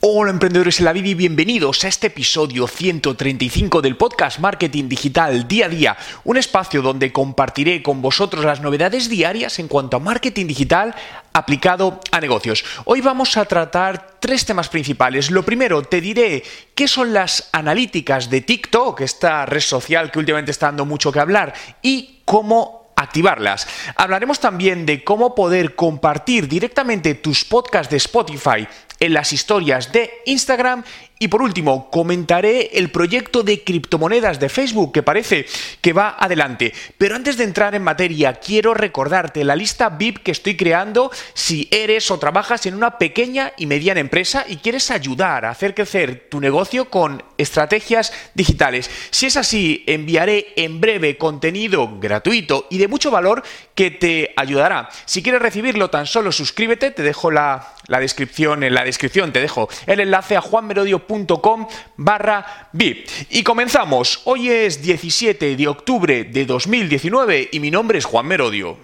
Hola emprendedores en la vida bienvenidos a este episodio 135 del podcast Marketing Digital Día a Día, un espacio donde compartiré con vosotros las novedades diarias en cuanto a marketing digital aplicado a negocios. Hoy vamos a tratar tres temas principales. Lo primero, te diré qué son las analíticas de TikTok, esta red social que últimamente está dando mucho que hablar, y cómo activarlas. Hablaremos también de cómo poder compartir directamente tus podcasts de Spotify en las historias de Instagram y por último, comentaré el proyecto de criptomonedas de Facebook que parece que va adelante. Pero antes de entrar en materia, quiero recordarte la lista VIP que estoy creando si eres o trabajas en una pequeña y mediana empresa y quieres ayudar a hacer crecer tu negocio con estrategias digitales. Si es así, enviaré en breve contenido gratuito y de mucho valor que te ayudará. Si quieres recibirlo, tan solo suscríbete, te dejo la, descripción en la descripción, te dejo el enlace a juanmerodio.com com barra VIP. Y comenzamos. Hoy es 17 de octubre de 2019 y mi nombre es Juan Merodio.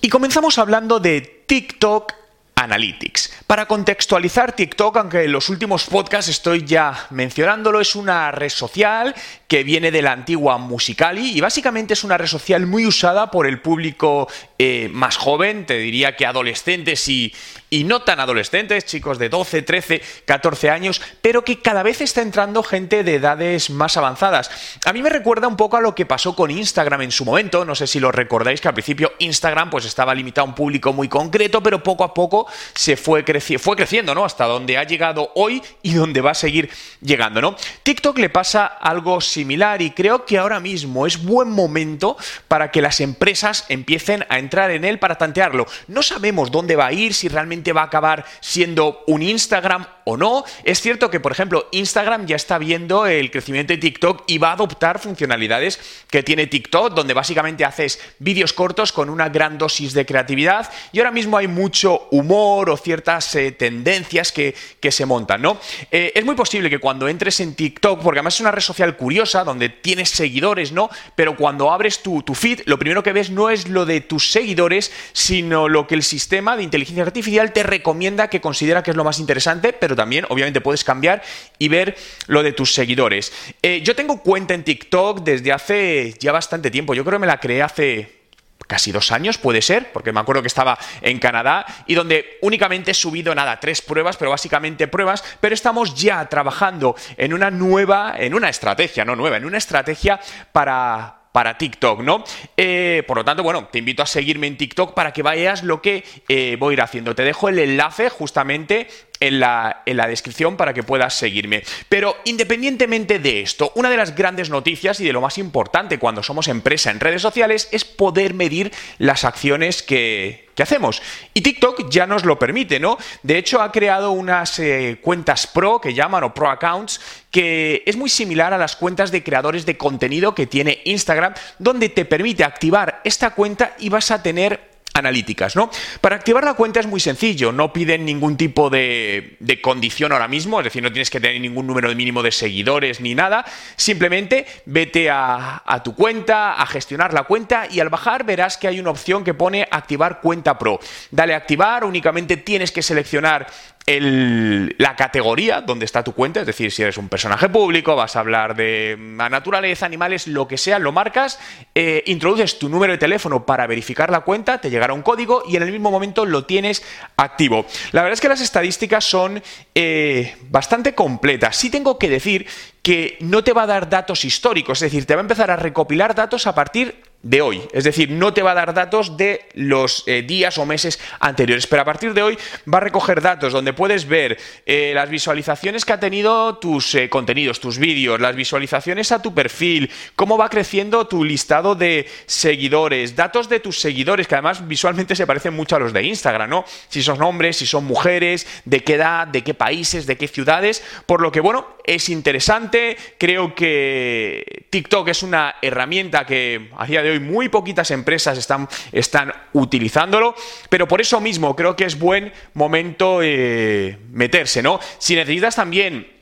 Y comenzamos hablando de TikTok Analytics. Para contextualizar TikTok, aunque en los últimos podcasts estoy ya mencionándolo, es una red social que viene de la antigua Musicali y básicamente es una red social muy usada por el público eh, más joven, te diría que adolescentes y, y no tan adolescentes, chicos de 12, 13, 14 años, pero que cada vez está entrando gente de edades más avanzadas. A mí me recuerda un poco a lo que pasó con Instagram en su momento, no sé si lo recordáis que al principio Instagram pues estaba limitado a un público muy concreto, pero poco a poco se fue, creciendo, ¿no? Hasta donde ha llegado hoy y donde va a seguir llegando, ¿no? TikTok le pasa algo similar y creo que ahora mismo es buen momento para que las empresas empiecen a entrar en él para tantearlo. No sabemos dónde va a ir, si realmente va a acabar siendo un Instagram o no. Es cierto que, por ejemplo, Instagram ya está viendo el crecimiento de TikTok y va a adoptar funcionalidades que tiene TikTok, donde básicamente haces vídeos cortos con una gran dosis de creatividad y ahora mismo hay mucho humor o ciertas eh, tendencias que, que, se montan, ¿no? Eh, es muy posible que cuando entres en TikTok, porque además es una red social curiosa, donde tienes seguidores, ¿no? Pero cuando abres tu, tu feed, lo primero que ves no es lo de tus seguidores, sino lo que el sistema de inteligencia artificial te recomienda que considera que es lo más interesante, pero también obviamente puedes cambiar y ver lo de tus seguidores. Eh, yo tengo cuenta en TikTok desde hace ya bastante tiempo, yo creo que me la creé hace casi dos años, puede ser, porque me acuerdo que estaba en Canadá y donde únicamente he subido nada, tres pruebas, pero básicamente pruebas, pero estamos ya trabajando en una nueva, en una estrategia, no nueva, en una estrategia para, para TikTok, ¿no? Eh, por lo tanto, bueno, te invito a seguirme en TikTok para que vayas lo que eh, voy a ir haciendo. Te dejo el enlace justamente en la, en la, descripción para que puedas seguirme. Pero independientemente de esto, una de las grandes noticias y de lo más importante cuando somos empresa en redes sociales es poder medir las acciones que, hacemos. Y TikTok ya nos lo permite, ¿no? De hecho, ha creado unas eh, cuentas pro que llaman o pro accounts que es muy similar a las cuentas de creadores de contenido que tiene Instagram, donde te permite activar esta cuenta y vas a tener analíticas, ¿no? Para activar la cuenta es muy sencillo, no piden ningún tipo de, condición ahora mismo, es decir, no tienes que tener ningún número mínimo de seguidores ni nada, simplemente vete a, tu cuenta, a gestionar la cuenta y al bajar verás que hay una opción que pone activar cuenta pro. Dale activar, únicamente tienes que seleccionar la categoría donde está tu cuenta, es decir, si eres un personaje público, vas a hablar de la naturaleza, animales, lo que sea, lo marcas, eh, introduces tu número de teléfono para verificar la cuenta, te llegará un código y en el mismo momento lo tienes activo. La verdad es que las estadísticas son eh, bastante completas. Sí tengo que decir que no te va a dar datos históricos, es decir, te va a empezar a recopilar datos a partir de hoy. Es decir, no te va a dar datos de los eh, días o meses anteriores, pero a partir de hoy va a recoger datos donde puedes ver eh, las visualizaciones que ha tenido tus eh, contenidos, tus vídeos, las visualizaciones a tu perfil, cómo va creciendo tu listado de seguidores, datos de tus seguidores, que además visualmente se parecen mucho a los de Instagram, ¿no? Si son hombres, si son mujeres, de qué edad, de qué países, de qué ciudades, por lo que, bueno, es interesante, creo que TikTok es una herramienta que a día de hoy muy poquitas empresas están, están utilizándolo, pero por eso mismo creo que es buen momento eh, meterse, ¿no? Si necesitas también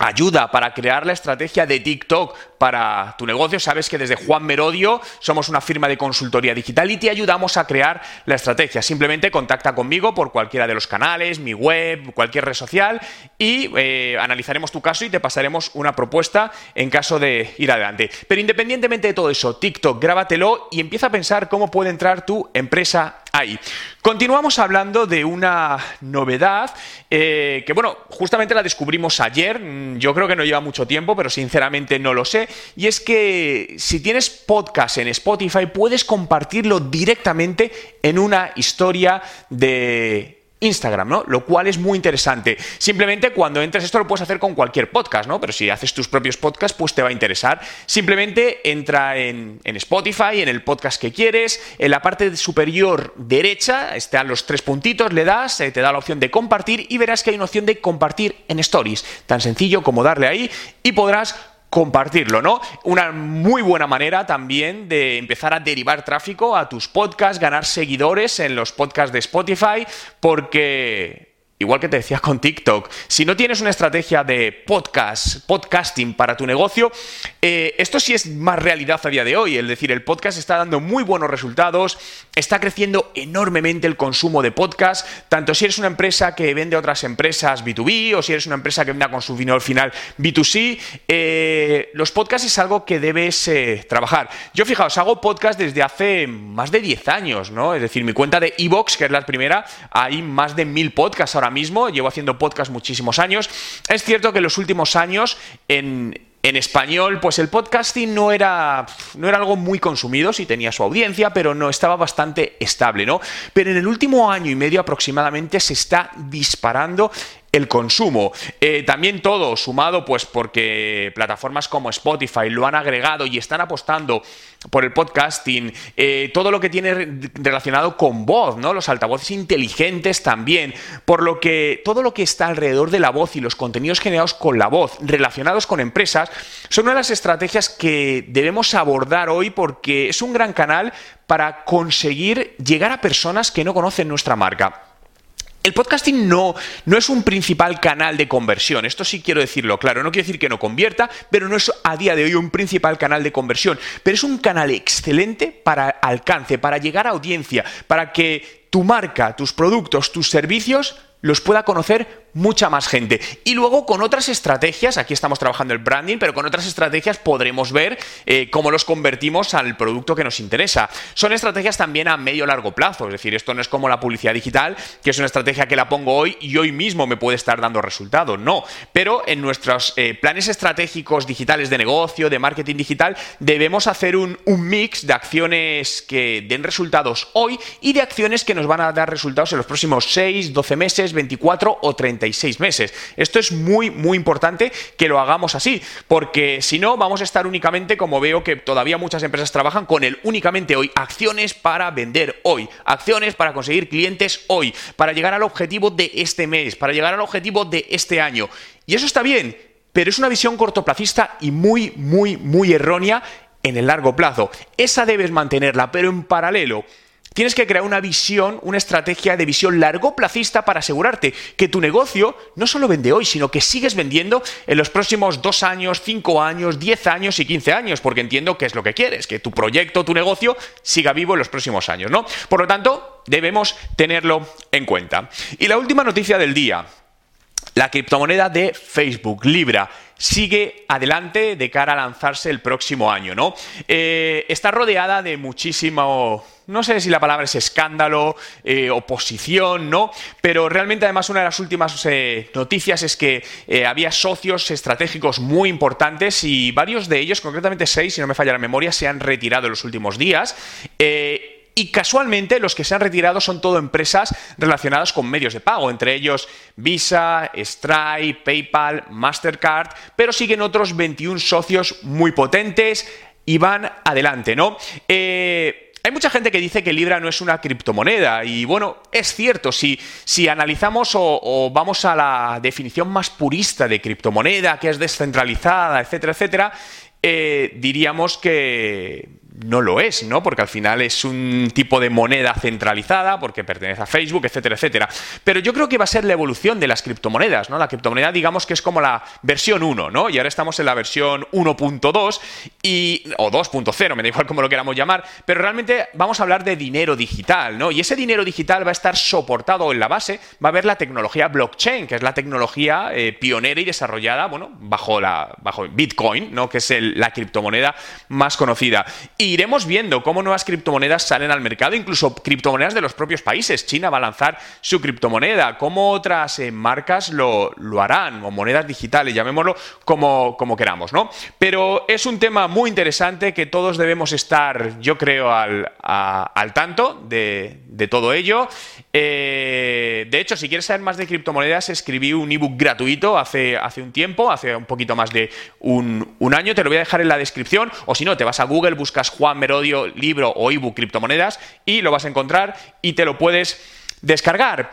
ayuda para crear la estrategia de TikTok para tu negocio. Sabes que desde Juan Merodio somos una firma de consultoría digital y te ayudamos a crear la estrategia. Simplemente contacta conmigo por cualquiera de los canales, mi web, cualquier red social y eh, analizaremos tu caso y te pasaremos una propuesta en caso de ir adelante. Pero independientemente de todo eso, TikTok, grábatelo y empieza a pensar cómo puede entrar tu empresa Continuamos hablando de una novedad eh, que, bueno, justamente la descubrimos ayer. Mm, yo creo que no lleva mucho tiempo, pero sinceramente no lo sé. Y es que si tienes podcast en Spotify, puedes compartirlo directamente en una historia de Instagram, ¿no? Lo cual es muy interesante. Simplemente cuando entres esto lo puedes hacer con cualquier podcast, ¿no? Pero si haces tus propios podcasts, pues te va a interesar. Simplemente entra en, Spotify, en el podcast que quieres, en la parte superior derecha están los tres puntitos, le das, eh, te da la opción de compartir y verás que hay una opción de compartir en stories. Tan sencillo como darle ahí y podrás compartirlo, ¿no? Una muy buena manera también de empezar a derivar tráfico a tus podcasts, ganar seguidores en los podcasts de Spotify, porque Igual que te decía con TikTok, si no tienes una estrategia de podcast, podcasting para tu negocio, eh, esto sí es más realidad a día de hoy. Es decir, el podcast está dando muy buenos resultados, está creciendo enormemente el consumo de podcast, tanto si eres una empresa que vende a otras empresas B2B o si eres una empresa que vende a consumidor final B2C, eh, los podcasts es algo que debes eh, trabajar. Yo, fijaos, hago podcast desde hace más de 10 años, ¿no? Es decir, mi cuenta de Evox, que es la primera, hay más de mil podcasts ahora mismo, llevo haciendo podcast muchísimos años. Es cierto que en los últimos años en, español, pues el podcasting no era, no era algo muy consumido, sí tenía su audiencia, pero no estaba bastante estable, ¿no? Pero en el último año y medio aproximadamente se está disparando el consumo. Eh, también todo sumado, pues porque plataformas como Spotify lo han agregado y están apostando por el podcasting, eh, todo lo que tiene relacionado con voz, ¿no? Los altavoces inteligentes también, por lo que todo lo que está alrededor de la voz y los contenidos generados con la voz relacionados con empresas son una de las estrategias que debemos abordar hoy porque es un gran canal para conseguir llegar a personas que no conocen nuestra marca. El podcasting no, no, es un principal canal de conversión, esto sí quiero decirlo claro, no quiero decir que no convierta, pero no es a día de hoy un principal canal de conversión, pero es un canal excelente para alcance, para llegar a audiencia, para que tu marca, tus productos, tus servicios los pueda conocer mucha más gente. Y luego con otras estrategias, aquí estamos trabajando el branding, pero con otras estrategias podremos ver eh, cómo los convertimos al producto que nos interesa. Son estrategias también a medio largo plazo, es decir, esto no es como la publicidad digital, que es una estrategia que la pongo hoy y hoy mismo me puede estar dando resultado, no. Pero en nuestros eh, planes estratégicos digitales de negocio, de marketing digital, debemos hacer un, mix de acciones que den resultados hoy y de acciones que nos van a dar resultados en los próximos 6, 12 meses, 24 o 36 meses. Esto es muy, muy importante que lo hagamos así, porque si no, vamos a estar únicamente, como veo que todavía muchas empresas trabajan con el únicamente hoy, acciones para vender hoy, acciones para conseguir clientes hoy, para llegar al objetivo de este mes, para llegar al objetivo de este año. Y eso está bien, pero es una visión cortoplacista y muy, muy, muy errónea en el largo plazo. Esa debes mantenerla, pero en paralelo Tienes que crear una visión, una estrategia de visión largo plazista para asegurarte que tu negocio no solo vende hoy, sino que sigues vendiendo en los próximos dos años, cinco años, diez años y quince años, porque entiendo que es lo que quieres, que tu proyecto, tu negocio siga vivo en los próximos años, ¿no? Por lo tanto, debemos tenerlo en cuenta. Y la última noticia del día. La criptomoneda de Facebook, Libra, sigue adelante de cara a lanzarse el próximo año, ¿no? Eh, está rodeada de muchísimo, no sé si la palabra es escándalo, eh, oposición, ¿no? Pero realmente además una de las últimas eh, noticias es que había socios estratégicos muy importantes y varios de ellos, concretamente seis, si no me falla la memoria, se han retirado en los últimos días. Y casualmente los que se han retirado son todo empresas relacionadas con medios de pago, entre ellos Visa, Stripe, PayPal, Mastercard, pero siguen otros 21 socios muy potentes y van adelante, ¿no? Eh, hay mucha gente que dice que Libra no es una criptomoneda y bueno, es cierto, si, si analizamos o, vamos a la definición más purista de criptomoneda, que es descentralizada, etcétera, etcétera, eh, diríamos que no lo es, ¿no? Porque al final es un tipo de moneda centralizada, porque pertenece a Facebook, etcétera, etcétera. Pero yo creo que va a ser la evolución de las criptomonedas, ¿no? La criptomoneda, digamos que es como la versión 1, ¿no? Y ahora estamos en la versión 1.2 y o 2.0, me da igual cómo lo queramos llamar, pero realmente vamos a hablar de dinero digital, ¿no? Y ese dinero digital va a estar soportado en la base, va a haber la tecnología blockchain, que es la tecnología eh, pionera y desarrollada, bueno, bajo la bajo Bitcoin, ¿no? Que es la criptomoneda más conocida. Iremos viendo cómo nuevas criptomonedas salen al mercado, incluso criptomonedas de los propios países. China va a lanzar su criptomoneda, cómo otras eh, marcas lo, harán, o monedas digitales, llamémoslo como, queramos, ¿no? Pero es un tema muy interesante que todos debemos estar, yo creo, al, tanto de, todo ello. Eh, de hecho, si quieres saber más de criptomonedas, escribí un ebook gratuito hace, un tiempo, hace un poquito más de un, año. Te lo voy a dejar en la descripción. O si no, te vas a Google, buscas Juan Merodio, libro o ebook criptomonedas y lo vas a encontrar y te lo puedes descargar.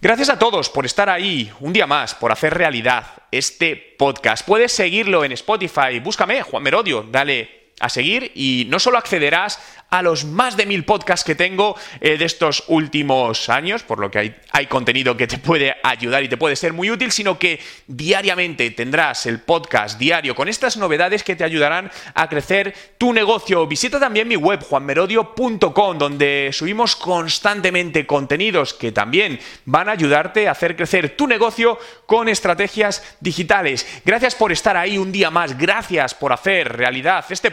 Gracias a todos por estar ahí un día más, por hacer realidad este podcast. Puedes seguirlo en Spotify. Búscame, Juan Merodio, dale a seguir y no solo accederás a los más de mil podcasts que tengo eh, de estos últimos años, por lo que hay, hay, contenido que te puede ayudar y te puede ser muy útil, sino que diariamente tendrás el podcast diario con estas novedades que te ayudarán a crecer tu negocio. Visita también mi web, juanmerodio.com, donde subimos constantemente contenidos que también van a ayudarte a hacer crecer tu negocio con estrategias digitales. Gracias por estar ahí un día más, gracias por hacer realidad este